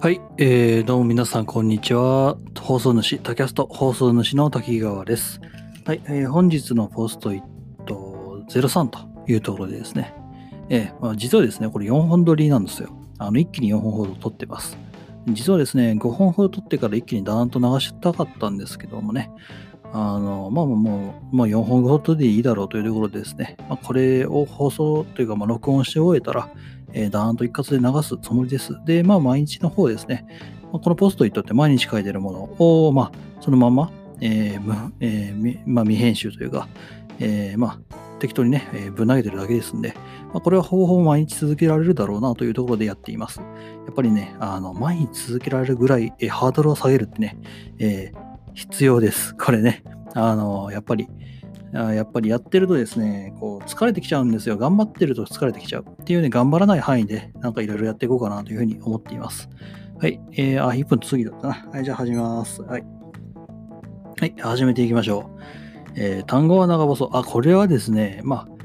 はい、えー、どうも皆さん、こんにちは。放送主、タキャスト放送主の滝川です。はい、えー、本日のポストイット03というところでですね、えーまあ、実はですね、これ4本撮りなんですよ。あの一気に4本ほど撮ってます。実はですね、5本ほど撮ってから一気にダーンと流したかったんですけどもね、あの、まあもう、まあ、4本ほどでいいだろうというところでですね、まあ、これを放送というか、まあ、録音して終えたら、えー、ダーンと一括で流すつもりです。で、まあ、毎日の方ですね、まあ、このポストイットって毎日書いてるものを、まあ、そのまま、えーえーまあ、未編集というか、えー、まあ、適当にね、えー、ぶん投げてるだけですんで、まあ、これはほぼほぼ毎日続けられるだろうなというところでやっています。やっぱりね、あの毎日続けられるぐらい、えー、ハードルを下げるってね、えー、必要です。これね、あのやっぱり、やっぱりやってるとですね、こう疲れてきちゃうんですよ。頑張ってると疲れてきちゃう。っていうね、頑張らない範囲で、なんかいろいろやっていこうかなというふうに思っています。はい。えー、あ、1分過ぎだったな。はい、じゃあ始めます。はい。はい、始めていきましょう。えー、単語は長細。あ、これはですね、まあ、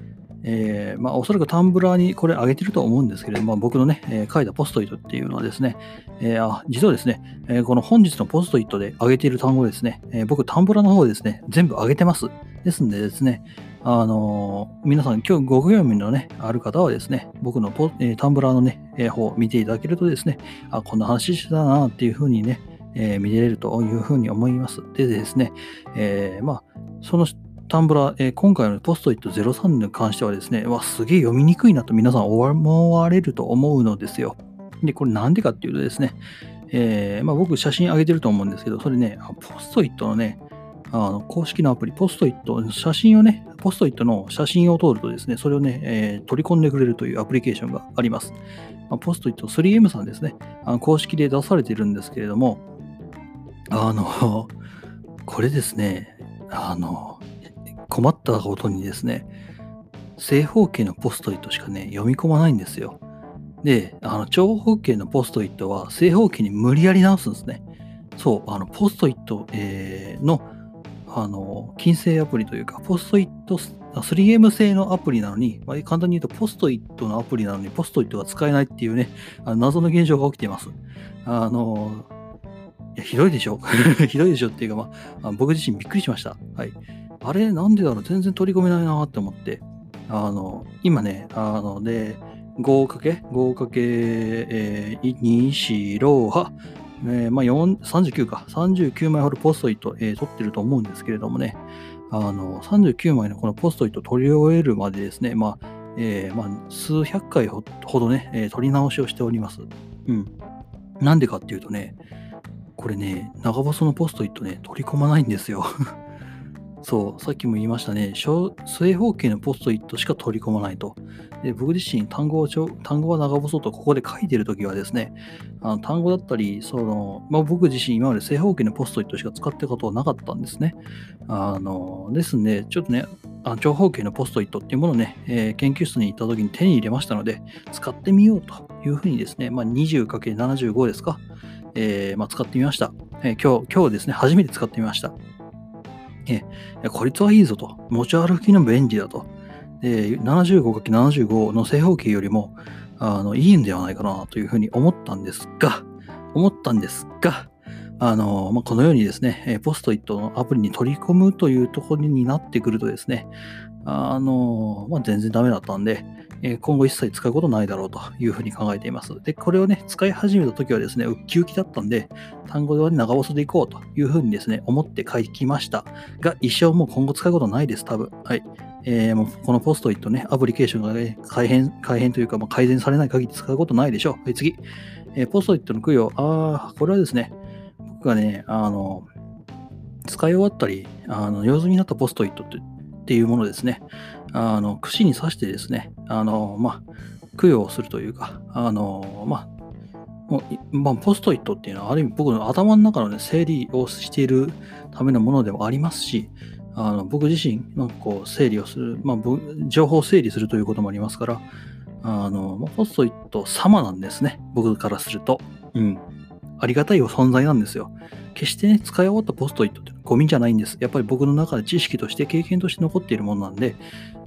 えー、まあ、おそらくタンブラーにこれ上げてると思うんですけれども、僕のね、えー、書いたポストイットっていうのはですね、えー、あ実はですね、えこの本日のポストイットで上げている単語ですね、え僕タンブラーの方ですね、全部上げてます。ですんでですね、あの、皆さん今日ご興味のね、ある方はですね、僕のポ、え、タンブラーのね、え、方を見ていただけるとですね、あ、こんな話してたなっていうふうにね、え見れるというふうに思います。でですね、えまあ、そのタンブラー、え今回のポストイット03に関してはですね、わ、すげえ読みにくいなと皆さん思われると思うのですよ。で、これなんでかっていうとですね、えまあ、僕写真上げてると思うんですけど、それね、ポストイットのね、あの公式のアプリ、ポストイット、写真をね、ポストイットの写真を撮るとですね、それをね、えー、取り込んでくれるというアプリケーションがあります。まあ、ポストイット 3M さんですね、あの公式で出されてるんですけれども、あの、これですね、あの、困ったことにですね、正方形のポストイットしかね、読み込まないんですよ。で、あの長方形のポストイットは正方形に無理やり直すんですね。そう、あのポストイット、えー、のあの、金星アプリというか、ポストイット、3M 製のアプリなのに、まあ、簡単に言うと、ポストイットのアプリなのに、ポストイットが使えないっていうね、あの謎の現象が起きています。あの、いやひどいでしょ？ひどいでしょっていうか、まあ、僕自身びっくりしました。はい。あれ、なんでだろう？全然取り込めないなって思って。あの、今ね、あの、で、5かけ ?5 かけ、えー、2、4、6、8、えー、まあ、39か、39枚ほどポストイット、えー、取ってると思うんですけれどもね、あの、39枚のこのポストイット取り終えるまでですね、まあ、えー、まあ、数百回ほどね、えー、取り直しをしております。うん。なんでかっていうとね、これね、長細のポストイットね、取り込まないんですよそう、さっきも言いましたね、正方形のポストイットしか取り込まないと。で僕自身単語を単語は長細とここで書いてるときはですね、あの単語だったり、そのまあ、僕自身今まで正方形のポストイットしか使ってたことはなかったんですね。あのですんで、ちょっとね、あ長方形のポストイットっていうものをね、えー、研究室に行ったときに手に入れましたので、使ってみようというふうにですね、まあ、20×75 ですか、えー、まあ、使ってみました、えー、今日。今日ですね、初めて使ってみました。え、こいつはいいぞと。持ち歩きの便利だと。で 75×75 の正方形よりもあのいいんではないかなというふうに思ったんですが、思ったんですが、あのまあ、このようにですね、ポストイットのアプリに取り込むというところになってくるとですね、あのまあ、全然ダメだったんで、今後一切使うことないだろうというふうに考えています。で、これをね、使い始めた時はですね、ウッキウキだったんで、単語では長細でいこうというふうにですね、思って書きました。が、一生もう今後使うことないです、多分。はい。えー、もうこのポストイットね、アプリケーションが、ね、改変、改変というか、まあ、改善されない限り使うことないでしょう。はい、次。えー、ポストイットの供養。ああ、これはですね、僕がね、あの、使い終わったり、あの、用済みになったポストイットっていうものですね。あの、串に刺してですね、あの、まあ、供養するというか、あの、まあ、まあ、ポストイットっていうのは、ある意味僕の頭の中の、ね、整理をしているためのものでもありますし、あの僕自身、なんかこう、整理をする、まあ、情報を整理するということもありますから、あの、ポストイット様なんですね。僕からすると。うん。ありがたい存在なんですよ。決してね、使い終わったポストイットってゴミじゃないんです。やっぱり僕の中で知識として、経験として残っているものなんで、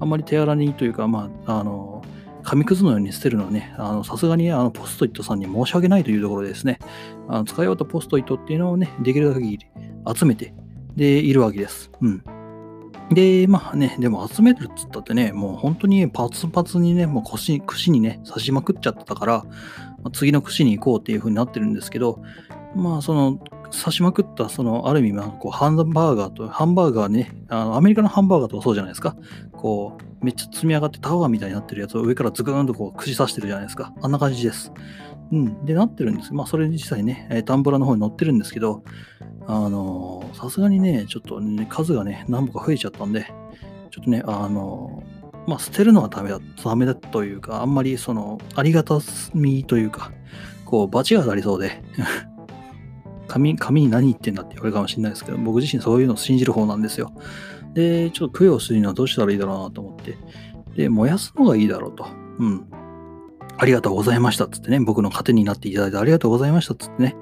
あんまり手荒にというか、まあ、あの、紙くずのように捨てるのはね、さすがにあのポストイットさんに申し訳ないというところですね、あの使い終わったポストイットっていうのをね、できる限り集めて、で、いるわけです。うん。で、まあね、でも集めるっつったってね、もう本当にパツパツにね、もう腰、串にね、刺しまくっちゃってたから、次の串に行こうっていう風になってるんですけど、まあその、刺しまくった、その、ある意味、まあ、こう、ハンバーガーと、ハンバーガーね、あの、アメリカのハンバーガーとかそうじゃないですか。こう、めっちゃ積み上がってタワーみたいになってるやつを上からズクーンとこう、串刺してるじゃないですか。あんな感じです。うん。で、なってるんです。まあ、それ実際ね、えタンブラの方に乗ってるんですけど、あのさすがにね、ちょっとね、数がね、何歩か増えちゃったんで、ちょっとね、あのまあ、捨てるのはダメだ、ダメだというか、あんまりその、ありがたみというか、こう、罰が当たりそうで紙、紙に何言ってんだって言われるかもしれないですけど、僕自身そういうのを信じる方なんですよ。で、ちょっと供養するにはどうしたらいいだろうなと思って、で、燃やすのがいいだろうと。うん。ありがとうございましたっつってね、僕の糧になっていただいてありがとうございましたっつってね、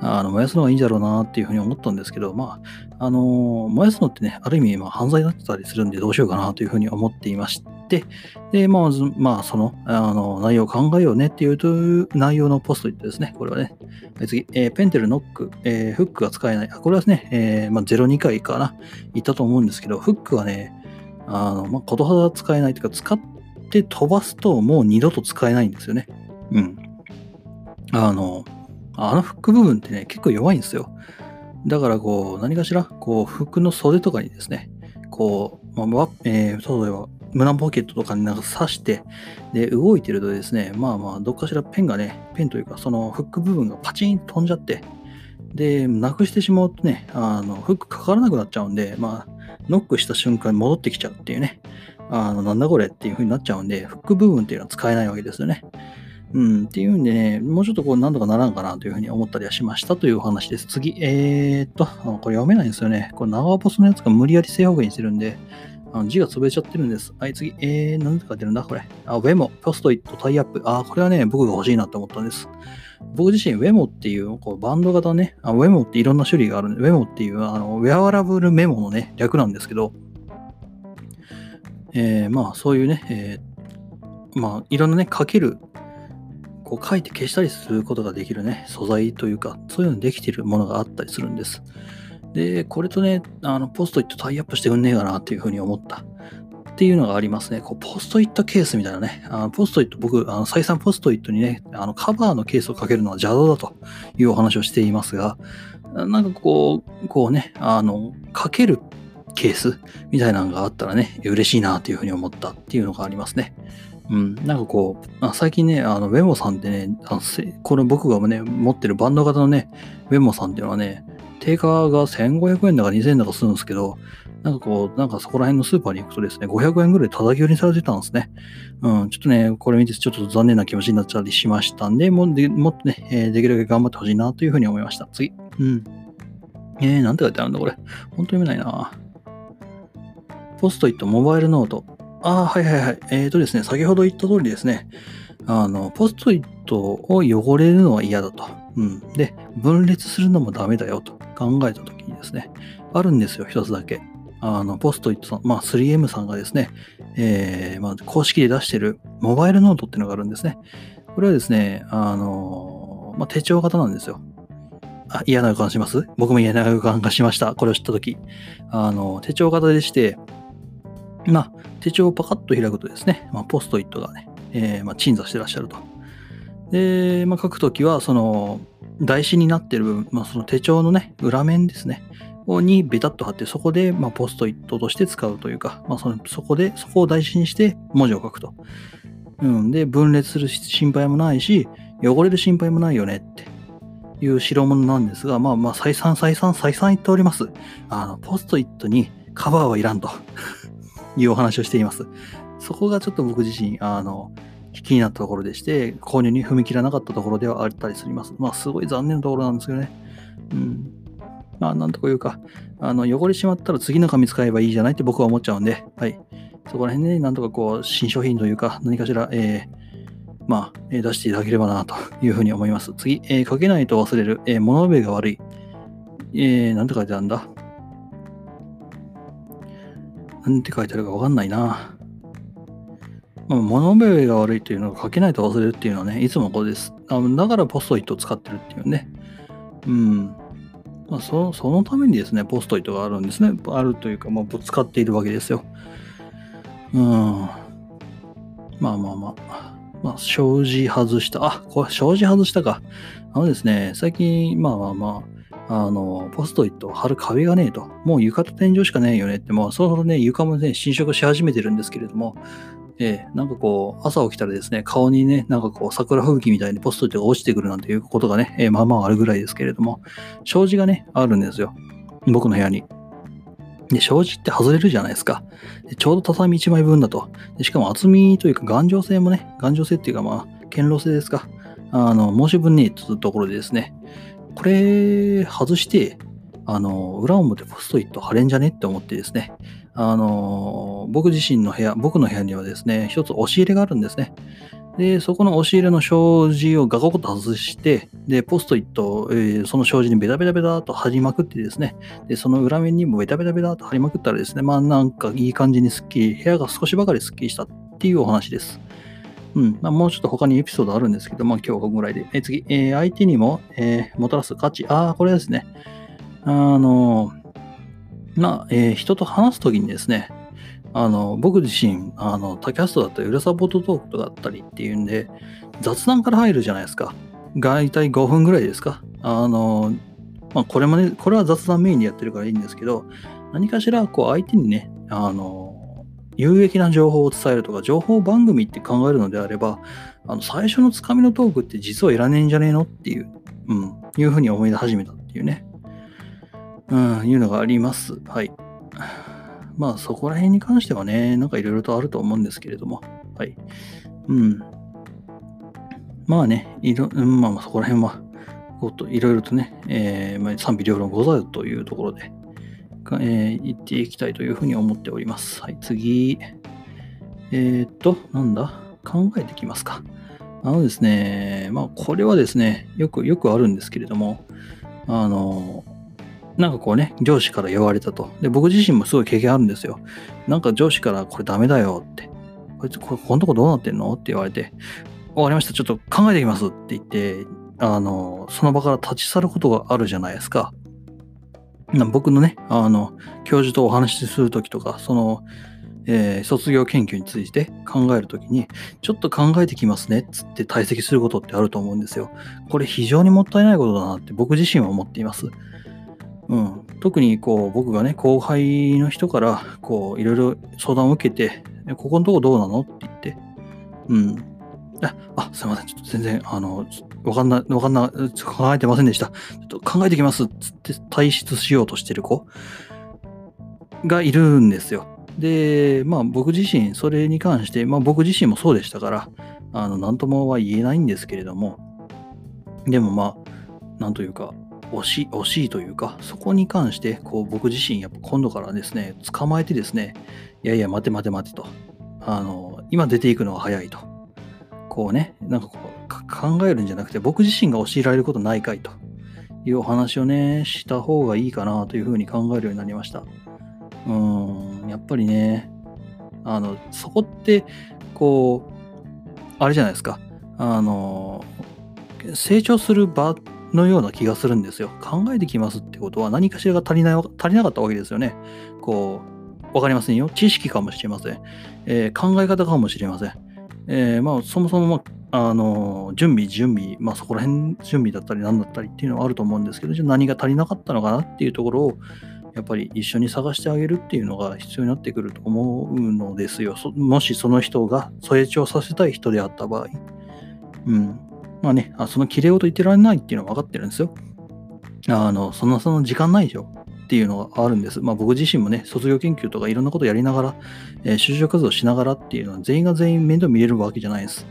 あの燃やすのがいいんだろうなっていうふうに思ったんですけど、まあ、あのー、燃やすのってね、ある意味、まあ、犯罪だったりするんでどうしようかなというふうに思っていまして、で、まあ、ま、あ、その、あの、内容を考えようねっていうという内容のポストイットですね。これはね。次、えー、ペンテル、ノック、えー、フックが使えない。あこれはですね、えー、まあ、02回かな、言ったと思うんですけど、フックはね、あの、まあ、ことは使えないというか、使って飛ばすともう二度と使えないんですよね。うん。あの、あのフック部分ってね、結構弱いんですよ。だからこう、何かしら、こう、服の袖とかにですね、こう、まあ、えー、例えば、胸ポケットとかになんか刺して、で、動いてるとですね、まあまあ、どっかしらペンがね、ペンというか、そのフック部分がパチンと飛んじゃって、で、なくしてしまうとね、あの、フックかからなくなっちゃうんで、まあ、ノックした瞬間に戻ってきちゃうっていうね、あの、なんだこれっていう風になっちゃうんで、フック部分っていうのは使えないわけですよね。うん、っていうんでね、もうちょっとこう、なんとかならんかなというふうに思ったりはしましたというお話です。次、えー、っと、これ読めないんですよね。これ長ボスのやつが無理やり正方形にしてるんで、あの字が潰れちゃってるんです。はい、次、えー、なんて書いてるんだこれ。あ、ウェモ、ポストイット、タイアップ。あ、これはね、僕が欲しいなと思ったんです。僕自身、ウェモっていうこうバンド型ね、あウェモっていろんな種類があるんで、ウェモっていうあのウェアラブルメモのね、略なんですけど、えー、まあ、そういうね、えー、まあ、いろんなね、書けるこう書いて消したりすることができるね、素材というか、そういうのできているものがあったりするんです。で、これとね、あのポストイットタイアップしてくんねえかなっていうふうに思った。っていうのがありますね。こうポストイットケースみたいなね。あのポストイット、僕、あの再三ポストイットにね、あのカバーのケースをかけるのは邪道だというお話をしていますが、なんかこう、こうね、あの、かけるケースみたいなのがあったらね、嬉しいなというふうに思ったっていうのがありますね。うん、なんかこう、あ最近ね、あの、ウェモさんってね、あのこれ僕がね、持ってるバンド型のね、ウェモさんっていうのはね、定価が1500円だか2000円だかするんですけど、なんかこう、なんかそこら辺のスーパーに行くとですね、500円ぐらい叩き売りにされてたんですね。うん、ちょっとね、これ見てちょっと残念な気持ちになっちゃったりしましたんで、もでもっとね、えー、できるだけ頑張ってほしいなというふうに思いました。次。うん。えー、なんて書いてあるんだこれ。ほんと読めないな。ポストイットモバイルノート。ああ、はいはいはい。えっ、ー、とですね、先ほど言った通りですね、あの、ポストイットを汚れるのは嫌だと。うん。で、分裂するのもダメだよと考えたときにですね、あるんですよ、一つだけ。あの、ポストイットさん、まあ 3M さんがですね、えー、まあ公式で出してるモバイルノートっていうのがあるんですね。これはですね、あの、まあ手帳型なんですよ。あ、嫌な予感します？僕も嫌な予感がしました。これを知ったとき。あの、手帳型でして、まあ、手帳をパカッと開くとですね、まあ、ポストイットがね、えー、まあ、鎮座してらっしゃると。で、まあ、書くときは、その、台紙になってる部分、まあ、その手帳のね、裏面ですね、にベタッと貼って、そこで、まあ、ポストイットとして使うというか、まあ、そのそこで、そこを台紙にして文字を書くと。うん、で、分裂する心配もないし、汚れる心配もないよねっていう代物なんですが、まあまあ、再三再三再三言っております。あの、ポストイットにカバーはいらんと。いうお話をしています。そこがちょっと僕自身、あの、気になったところでして、購入に踏み切らなかったところではあったりします。まあ、すごい残念なところなんですけどね。うん。まあ、なんとかいうか、あの、汚れしまったら次の紙使えばいいじゃないって僕は思っちゃうんで、はい。そこら辺ね、なんとかこう、新商品というか、何かしら、えー、まあ、出していただければなというふうに思います。次、えー、書けないと忘れる、えー、物覚えが悪い。えー、なんて書いてあるんだ？なんて書いてあるかわかんないな。まあ、物覚えが悪いというのが書けないと忘れるっていうのはね、いつもこうです。あだからポストイットを使ってるっていうね。うん。まあ、そそのためにですね、ポストイットがあるんですね。あるというか、まあ、使っているわけですよ。うん。まあまあまあ。まあ、障子外した。あ、これ、障子外したか。あのですね、最近、まあまあまあ、あの、ポストイット貼る壁がねえと。もう床と天井しかねえよねって、もうそろそろね、床もね、侵食し始めてるんですけれども、えー、なんかこう、朝起きたらですね、顔にね、なんかこう、桜吹雪みたいにポストイットが落ちてくるなんていうことがね、えー、まあまああるぐらいですけれども、障子がね、あるんですよ。僕の部屋に。で、障子って外れるじゃないですか。でちょうど畳1枚分だと。でしかも厚みというか頑丈性もね、頑丈性っていうかまあ、堅牢性ですか。あの、申し分ねえというところでですね、これ外して、あの、裏表ポストイット貼れんじゃねって思ってですね、あの、僕自身の部屋、僕の部屋にはですね、一つ押し入れがあるんですね。で、そこの押し入れの障子をガコッと外して、で、ポストイット、えー、その障子にベタベタベタと貼りまくってですね、で、その裏面にもベタベタベタと貼りまくったらですね、まあなんかいい感じにスッキリ、部屋が少しばかりスッキリしたっていうお話です。うん。まあ、もうちょっと他にエピソードあるんですけど、まあ今日はこぐらいで。え次、えー、相手にも、えー、もたらす価値。ああ、これですね。あの、まあ、えー、人と話すときにですね、あの、僕自身、あの、タキャストだったり、裏サポートトークだったりっていうんで、雑談から入るじゃないですか。大体5分ぐらいですか。あの、まあ、これもね、これは雑談メインでやってるからいいんですけど、何かしら、こう、相手にね、あの、有益な情報を伝えるとか、情報番組って考えるのであれば、あの、最初のつかみのトークって実はいらねえんじゃねえのっていう、うん、いうふうに思い出始めたっていうね、うん、いうのがあります。はい。まあそこら辺に関してはね、なんかいろいろとあると思うんですけれども、はい。うん。まあね、いろ、うん、まあそこら辺は、いろいろとね、えーまあ、賛否両論ござるというところで、えー、言っていきたいというふうに思っております。はい、次。えー、っと、なんだ？考えてきますか。あのですね、まあこれはですね、よく、よくあるんですけれども、あの、なんかこうね、上司から言われたと。で、僕自身もすごい経験あるんですよ。なんか上司からこれダメだよって。こいつ、こ、このとこどうなってんの？って言われて、わかりました。ちょっと考えてきますって言って、あの、その場から立ち去ることがあるじゃないですか。僕のね、あの、教授とお話しするときとか、その、えー、卒業研究について考えるときに、ちょっと考えてきますねっつって退席することってあると思うんですよ。これ非常にもったいないことだなって僕自身は思っています。うん、特にこう僕がね後輩の人からこういろいろ相談を受けて「ここのとこどうなの?」って言って「うん。ああすいません。ちょっと全然あのわかんなわかんな考えてませんでした。ちょっと考えてきます」っつって退出しようとしてる子がいるんですよ。でまあ僕自身それに関して、まあ、僕自身もそうでしたからあの何ともは言えないんですけれども。でもまあなんというか惜しい、惜しいというか、そこに関して、こう、僕自身、やっぱ今度からですね、捕まえてですね、いやいや、待て待て待てと。あの、今出ていくのは早いと。こうね、なんかこう、考えるんじゃなくて、僕自身が教えられることないかいというお話をね、した方がいいかなというふうに考えるようになりました。うーん、やっぱりね、あの、そこって、こう、あれじゃないですか。あの、成長する場のような気がするんですよ。考えてきますってことは何かしらが足りない、足りなかったわけですよね。こう、わかりませんよ。知識かもしれません。えー、考え方かもしれません。えー、まあ、そもそも、まあ、あの、準備、準備、まあ、そこら辺準備だったり何だったりっていうのはあると思うんですけど、じゃあ何が足りなかったのかなっていうところを、やっぱり一緒に探してあげるっていうのが必要になってくると思うのですよ。もしその人が成長させたい人であった場合。うん。まあね、あその綺麗事言ってられないっていうのは分かってるんですよ。あの、そんなその時間ないでしょっていうのがあるんです。まあ僕自身もね、卒業研究とかいろんなことやりながら、えー、就職活動しながらっていうのは全員が全員面倒見れるわけじゃないです。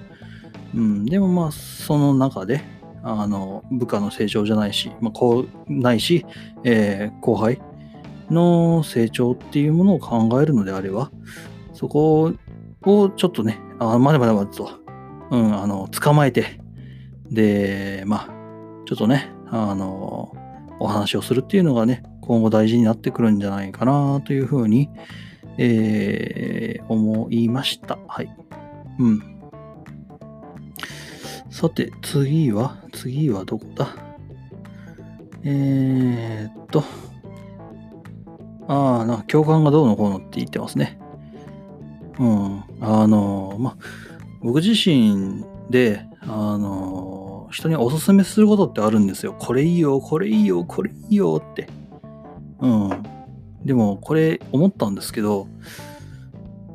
うん、でもまあその中で、あの、部下の成長じゃないし、まあこうないし、えー、後輩の成長っていうものを考えるのであれば、そこをちょっとね、あまだまだまだと、うん、あの、捕まえて、で、まあ、ちょっとね、あの、お話をするっていうのがね、今後大事になってくるんじゃないかなというふうに、えー、思いました。はい。うん。さて、次は、次はどこだ？えー、っと、ああ、な共感がどうのこうのって言ってますね。うん。あの、ま、僕自身で、あの、人におすすめすることってあるんですよ。これいいよ、これいいよ、これいいよって。うん。でも、これ思ったんですけど、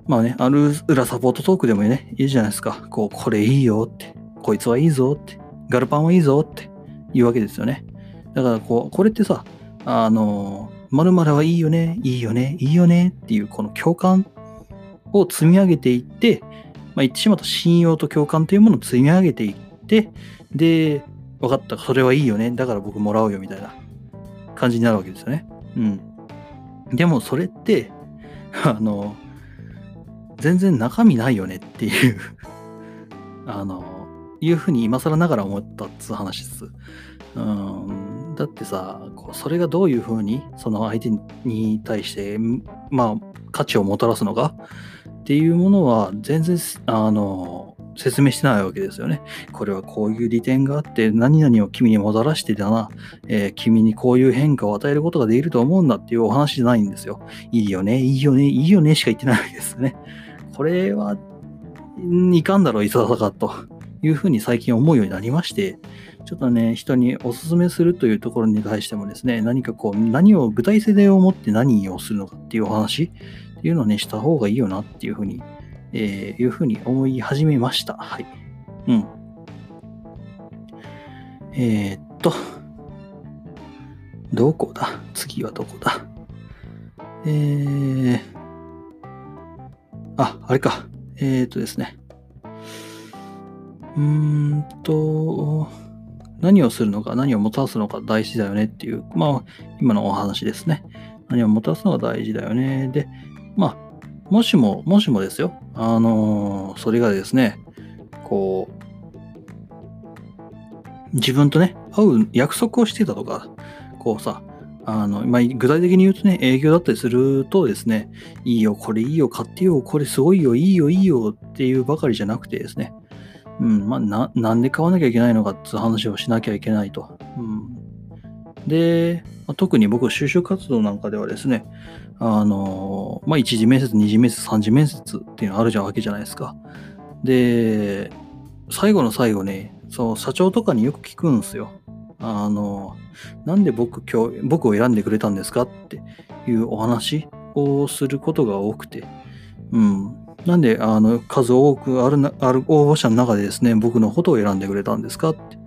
まあね、ある裏サポートトークでもね、いいじゃないですか。こう、これいいよって。こいつはいいぞって。ガルパンはいいぞって言うわけですよね。だから、こう、これってさ、あの、〇〇はいいよね、いいよね、いいよねっていう、この共感を積み上げていって、まあ、言ってしまうと信用と共感というものを積み上げていって、で、分かった、それはいいよね、だから僕もらうよみたいな感じになるわけですよね。うん。でもそれって、あの、全然中身ないよねっていう あの、いうふうに今更ながら思ったっつう話です。うん、だってさ、それがどういうふうにその相手に対して、まあ、価値をもたらすのかっていうものは全然、あの、説明してないわけですよね。これはこういう利点があって、何々を君にもたらしてだな、えー君にこういう変化を与えることができると思うんだっていうお話じゃないんですよ。いいよね、いいよね、いいよねしか言ってないわけですね。これは、いかんだろう、いささかというふうに最近思うようになりまして、ちょっとね、人にお勧めするというところに対してもですね、何かこう、何を具体性を持って何をするのかっていうお話っていうのをね、した方がいいよなっていうふうに、えーいうふうに思い始めました。はい。うん。えー、っと、どこだ？次はどこだ？えー、あ、あれか。えー、っとですね。うーんと、何をするのか、何をもたらすのか？大事だよねっていう、まあ、今のお話ですね。何をもたらすのが大事だよね。で、まあ、もしも、もしもですよ。あのーそれがですね、こう、自分とね、会う約束をしてたとか、こうさ、あの、まあ、具体的に言うとね、営業だったりするとですね、いいよ、これいいよ、買ってよ、これすごいよ、いいよ、いいよっていうばかりじゃなくてですね、うん、まあ、な、なんで買わなきゃいけないのかっていう話をしなきゃいけないと。うん、で、まあ特に僕、就職活動なんかではですね、あの、まあ、一次面接、二次面接、三次面接っていうのあるじゃんわけじゃないですか。で、最後の最後ね、そう、社長とかによく聞くんですよ。あの、なんで僕今日、僕を選んでくれたんですかっていうお話をすることが多くて、うん。なんで、あの、数多くあるな、ある応募者の中でですね、僕のことを選んでくれたんですかって。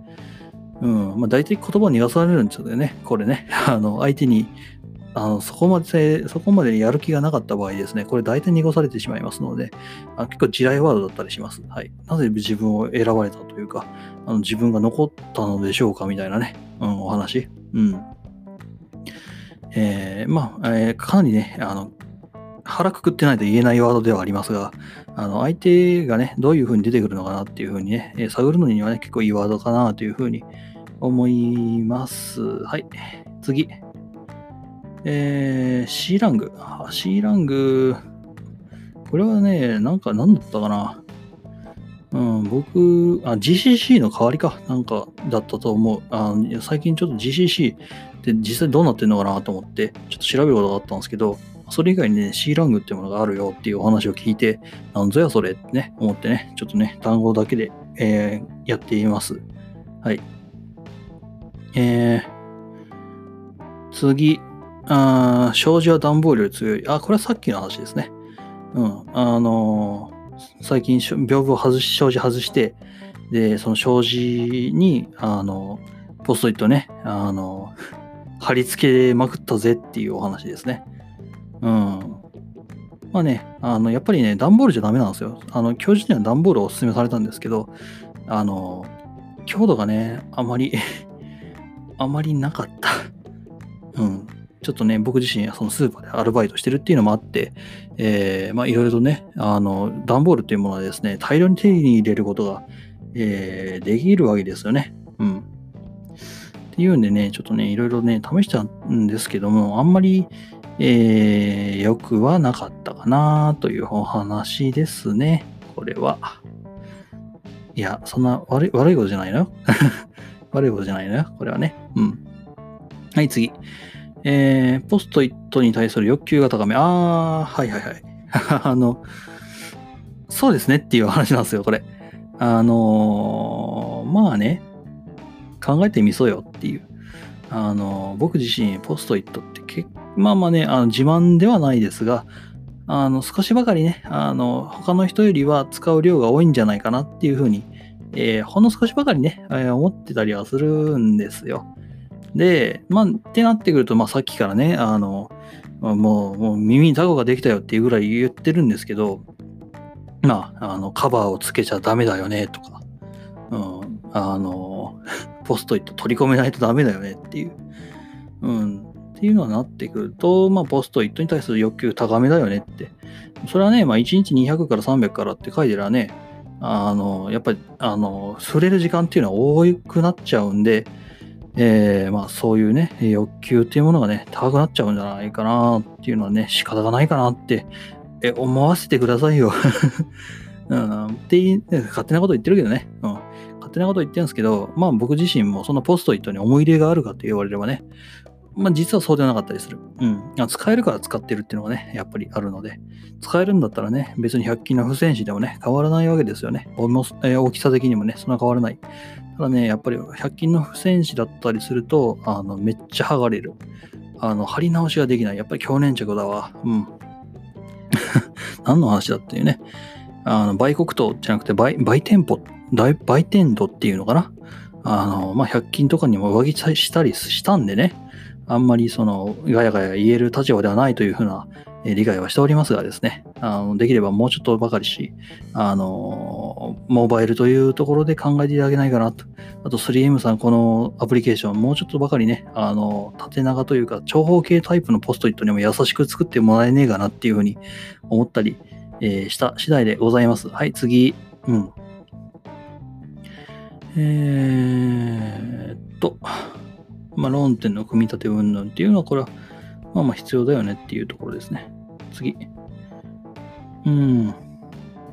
うん。まあ、大体言葉逃がされるんですよね。これね。あの、相手に、あの、そこまで、そこまでやる気がなかった場合ですね、これ大体濁されてしまいますので、あ結構地雷ワードだったりします。はい。なぜ自分を選ばれたというか、あの自分が残ったのでしょうかみたいなね、うん、お話。うん。えーまあ、えーかなりね、あの、腹くくってないと言えないワードではありますが、あの、相手がね、どういう風に出てくるのかなっていう風にね、え探るのにはね、結構いいワードかなという風に思います。はい。次。えー、C ラング。あ C ラング、これはね、なんか何だったかな。うん、僕、あ、GCC の代わりか、なんかだったと思う。あ最近ちょっと GCC って実際どうなってんのかなと思って、ちょっと調べることがあったんですけど、それ以外にね、C ラングっていうものがあるよっていうお話を聞いて、なんぞやそれってね、思ってね、ちょっとね、単語だけで、えーやっています。はい。えー、次、あ障子は段ボールより強い。あ、これはさっきの話ですね。うん。あのー最近、屏風を外し、障子外して、で、その障子に、あの、ポストイットね、あの、貼り付けまくったぜっていうお話ですね。うん。まあね、あの、やっぱりね、段ボールじゃダメなんですよ。あの、教授には段ボールをお勧めされたんですけど、あの、強度がね、あまり、あまりなかった。うん。ちょっとね、僕自身は、そのスーパーでアルバイトしてるっていうのもあって、えーまあいろいろとね、あの、段ボールっていうものはですね、大量に手に入れることが、えーできるわけですよね。うん。っていうんでね、ちょっとね、いろいろね、試したんですけども、あんまり、えー良くはなかったかなというお話ですね。これは。いや、そんな悪い悪いことじゃないの。悪いことじゃないのよ。これはね。うん。はい、次。えー、ポストイットに対する欲求が高め。あー、はいはいはい。あの、そうですねっていう話なんですよ、これ。あのーまあね、考えてみそうよっていう。あのー僕自身、ポストイットって結まあまあね、あの自慢ではないですが、あの、少しばかりね、あの、他の人よりは使う量が多いんじゃないかなっていうふうに、えーほんの少しばかりね、えー思ってたりはするんですよ。で、まあ、ってなってくると、まあさっきからね、あの、もう、もう耳にタコができたよっていうぐらい言ってるんですけど、まあ、あの、カバーをつけちゃダメだよねとか、うん、あの、ポストイット取り込めないとダメだよねっていう、うん、っていうのはなってくると、まあ、ポストイットに対する欲求高めだよねって。それはね、まあ、1日200から300からって書いてるらね、あの、やっぱり、あの、触れる時間っていうのは多くなっちゃうんで、えーまあそういうね、欲求っていうものがね、高くなっちゃうんじゃないかなっていうのはね、仕方がないかなって、え、思わせてくださいよ。うん、って、勝手なこと言ってるけどね。うん。勝手なこと言ってるんですけど、まあ僕自身もそのポストイットに思い入れがあるかって言われればね、まあ実はそうではなかったりする。うん。使えるから使ってるっていうのがね、やっぱりあるので、使えるんだったらね、別に100均の付箋紙でもね、変わらないわけですよね。えー大きさ的にもね、そんな変わらない。ただね、やっぱり100均の付箋紙だったりすると、あの、めっちゃ剥がれる。あの、貼り直しができない。やっぱり強粘着だわ。うん。何の話だっていうね。あの、売国島じゃなくて売、売店舗、売売店度っていうのかな。あの、まあ、100均とかにも上着したりしたんでね。あんまりその、ガヤガヤ言える立場ではないというふうな、え理解はしておりますがですね。あの、できればもうちょっとばかりし、あの、モバイルというところで考えていただけないかなと。あと 3M さん、このアプリケーション、もうちょっとばかりね、あの、縦長というか、長方形タイプのポストイットにも優しく作ってもらえねえかなっていうふうに思ったり、えーした次第でございます。はい、次。うん。えーっと、まあ、論点の組み立て云々っていうのは、これは、まあまあ必要だよねっていうところですね。次。うん。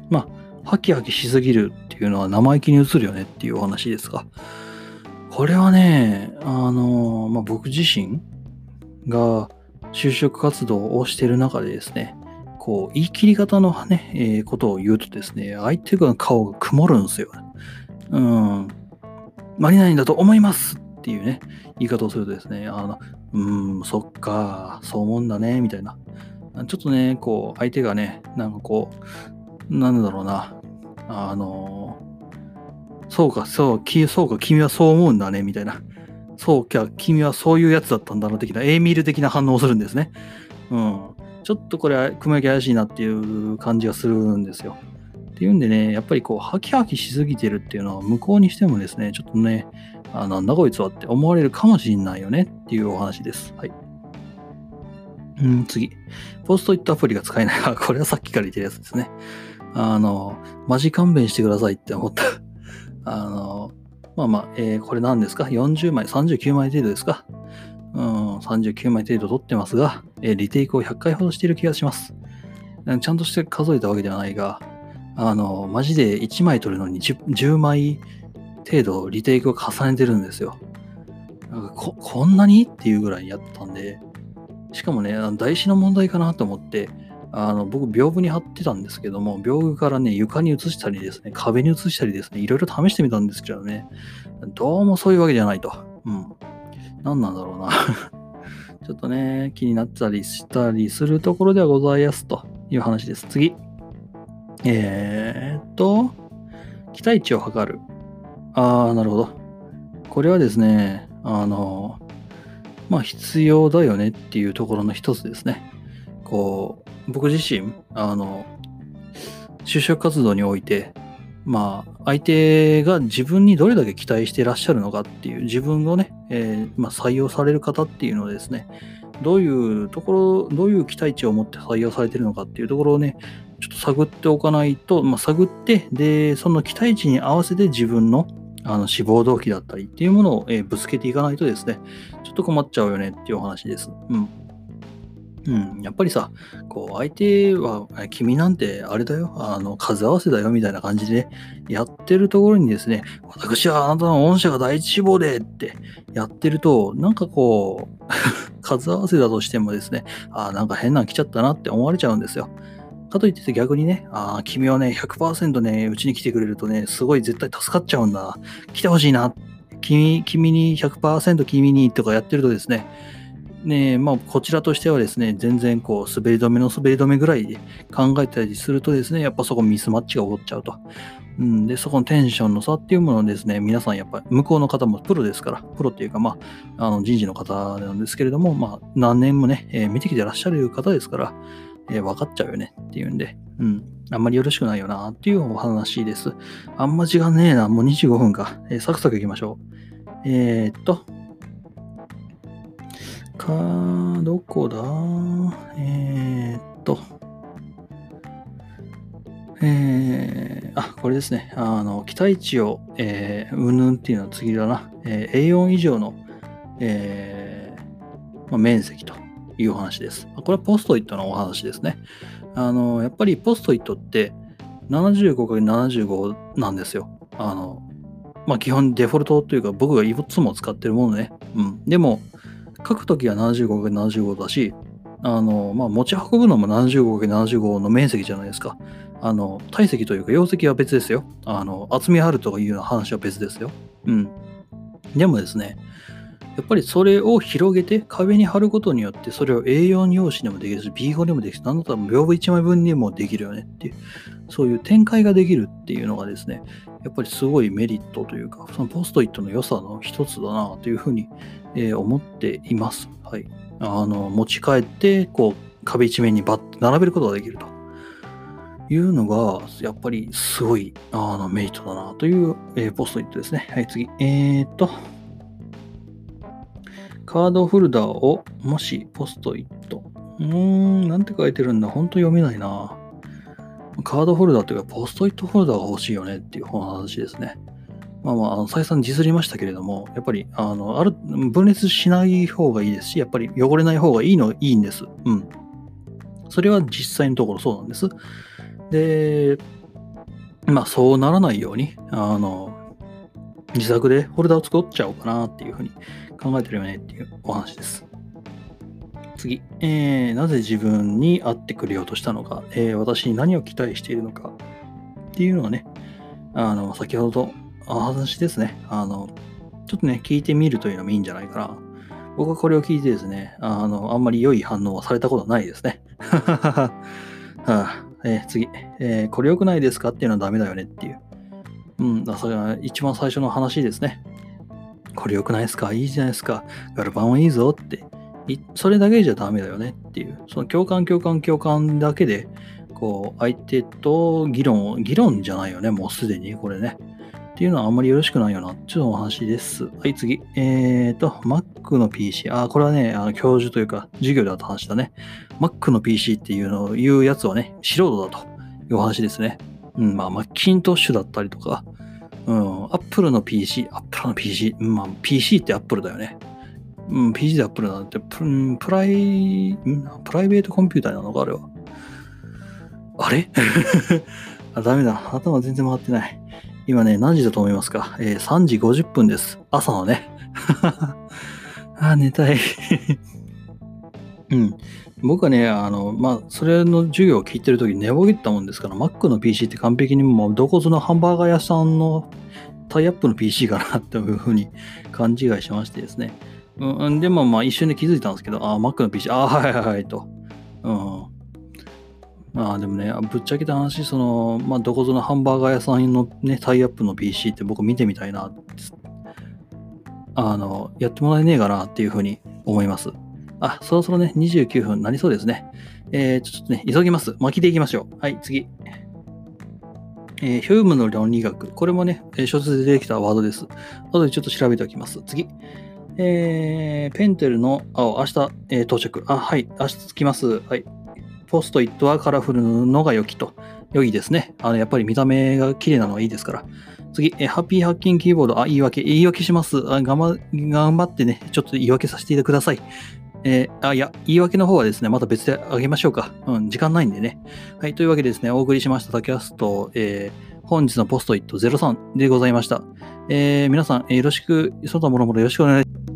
まあ、ハキハキしすぎるっていうのは生意気に映るよねっていうお話ですが、これはね、あの、まあ、僕自身が就職活動をしている中でですね、こう、言い切り方のね、えーことを言うとですね、相手が顔が曇るんですよ。うん。何々だと思いますっていうね、言い方をするとですね、あの、うん、そっか、そう思うんだね、みたいな。ちょっとね、こう、相手がね、なんかこう、なんだろうな、あの、そうか、そう、きそうか、君はそう思うんだね、みたいな。そうか、君はそういうやつだったんだな、的な、エーミール的な反応をするんですね。うん。ちょっとこれ、雲行き怪しいなっていう感じがするんですよ。っていうんでね、やっぱりこう、ハキハキしすぎてるっていうのは、向こうにしてもですね、ちょっとね、あなんだこいつはって思われるかもしれないよねっていうお話です。はい。うん、次。ポストイットアプリが使えない。あこれはさっきから言ってるやつですね。あの、マジ勘弁してくださいって思った。あの、まあまあ、えーこれ何ですか ?40 枚、39枚程度ですか？うん、39枚程度取ってますが、えーリテイクを100回ほどしている気がします。ちゃんとして数えたわけではないが、あの、マジで1枚取るのに 10, 10枚程度リテイクを重ねてるんですよ。なんかここんなにっていうぐらいやってたんで、しかもね、台紙の問題かなと思って、あの僕、屏風に貼ってたんですけども、屏風からね、床に移したりですね、壁に移したりですね、いろいろ試してみたんですけどね、どうもそういうわけじゃないと。うん。何なんだろうな。ちょっとね、気になったりしたりするところではございますという話です。次。えーっと、期待値を測る。あー、なるほど。これはですね、あの、まあ必要だよねっていうところの一つですね。こう、僕自身、あの、就職活動において、まあ、相手が自分にどれだけ期待してらっしゃるのかっていう、自分をね、えーまあ、採用される方っていうのをですね、どういうところ、どういう期待値を持って採用されてるのかっていうところをね、ちょっと探っておかないと、まあ、探って、で、その期待値に合わせて自分のあの志望動機だったりっていうものを、えーぶつけていかないとですね、ちょっと困っちゃうよねっていうお話です。うん。うん、やっぱりさ、こう、相手は、君なんてあれだよ、あの、数合わせだよ、みたいな感じで、やってるところにですね、私はあなたの御社が第一志望でってやってると、なんかこう、数合わせだとしてもですね、あなんか変なの来ちゃったなって思われちゃうんですよ。かといって逆にね、ああ君はね、100%ね、うちに来てくれるとね、すごい絶対助かっちゃうんだ。来てほしいな。君、君に100%君にとかやってるとですね、ねまあ、こちらとしてはですね、全然こう、滑り止めの滑り止めぐらいで考えたりするとですね、やっぱそこミスマッチが起こっちゃうと。うん、で、そこのテンションの差っていうものをですね、皆さんやっぱ向こうの方もプロですから、プロっていうか、まあ、あの人事の方なんですけれども、まあ、何年もね、えー、見てきてらっしゃる方ですから、えー、分かっちゃうよねっていうんで、うん、あんまりよろしくないよなっていうお話です。あんま時間ねえな、もう25分か。えー、サクサクいきましょう。えー、っと、か、どこだ？えー、っと、えー、あ、これですね。あの、期待値を、えー、うんぬんっていうのは次だな。えー、A4 以上の、えーまあ、面積というお話です。これはポストイットのお話ですね。あの、やっぱりポストイットって 75×75 なんですよ。あの、まあ、基本デフォルトというか僕がいつも使ってるものね。うん。でも、書くときは 75×75 だし、あの、まあ、持ち運ぶのも 75×75 の面積じゃないですか。あの、体積というか容積は別ですよ。あの、厚みあるとかいうような話は別ですよ。うん。でもですね、やっぱりそれを広げて壁に貼ることによってそれを A4 用紙でもできるし B5 でもできるし何だったら屏風1枚分でもできるよねっていうそういう展開ができるっていうのがですねやっぱりすごいメリットというかそのポストイットの良さの一つだなというふうに、えー、思っています。はい。あの持ち帰ってこう壁一面にバッと並べることができるというのがやっぱりすごいあのメリットだなという、えー、ポストイットですね。はい次。えー、っとカードホルダーをもしポストイット。うーん、なんて書いてるんだ。ほんと読めないな。カードホルダーというか、ポストイットホルダーが欲しいよねっていう話ですね。まあまあ、あの再三ディスりましたけれども、やっぱり、あの、ある、分裂しない方がいいですし、やっぱり汚れない方がいいの、いいんです。うん。それは実際のところそうなんです。で、まあそうならないように、あの、自作でホルダを作っちゃおうかなっていうふうに考えてるよねっていうお話です。次、えー、なぜ自分に会ってくれようとしたのか、えー、私に何を期待しているのかっていうのをね、あの、先ほどお話ですね、あの、ちょっとね、聞いてみるというのもいいんじゃないかな。僕はこれを聞いてですね、あの、あんまり良い反応はされたことないですね。はあえー、次、えー、これ良くないですかっていうのはダメだよねっていう。うん、それが一番最初の話ですね。これ良くないですか？いいじゃないですか。ガルパンはいいぞって。それだけじゃダメだよねっていう。その共感、共感、共感だけで、こう、相手と議論を、議論じゃないよね。もうすでに、これね。っていうのはあんまりよろしくないよな。ちょっとお話です。はい、次。えーと、Mac の PC。あ、これはね、あの教授というか、授業であった話だね。Mac の PC っていうのを言うやつはね、素人だというお話ですね。うん、まあ、マッキントッシュだったりとか、うん、アップルの PC、アップルの PC、まあ、PC ってアップルだよね。うん、PC でアップルなんてプ、プライ、プライベートコンピューターなのか、あれは。あれ？あダメだ。頭全然回ってない。今ね、何時だと思いますか、えー、?3 時50分です。朝のね。あ、寝たい うん。僕はね、あの、まあ、それの授業を聞いてるとき寝ぼけったもんですから、Mac の PC って完璧にもうどこぞのハンバーガー屋さんのタイアップの PC かなっていうふうに勘違いしましてですね。うん、でもまあ一瞬で気づいたんですけど、あ、Mac の PC、あ、はいはいはいと。うん。まあでもね、ぶっちゃけた話、その、まあどこぞのハンバーガー屋さんのね、タイアップの PC って僕見てみたいな、あの、やってもらえねえかなっていうふうに思います。あ、そろそろね、29分なりそうですね。えー、ちょっとね、急ぎます。巻きでいきましょう。はい、次。えー、ヒュームの論理学。これもね、小説で出てきたワードです。後でちょっと調べておきます。次。えー、ペンテルの、あ、明日、えー、到着。あ、はい、明日着きます。はい。ポストイットはカラフルのが良きと。良いですね。あの、やっぱり見た目が綺麗なのはいいですから。次、えハッピーハッキングキーボード。あ、言い訳。言い訳します。あ頑張頑張ってね、ちょっと言い訳させてください。えーあ、いや、言い訳の方はですね、また別であげましょうか。うん、時間ないんでね。はい、というわけでですね、お送りしましたタキャスト、えー本日のポストイット03でございました。えー皆さん、えーよろしく、その他もろもろよろしくお願いします。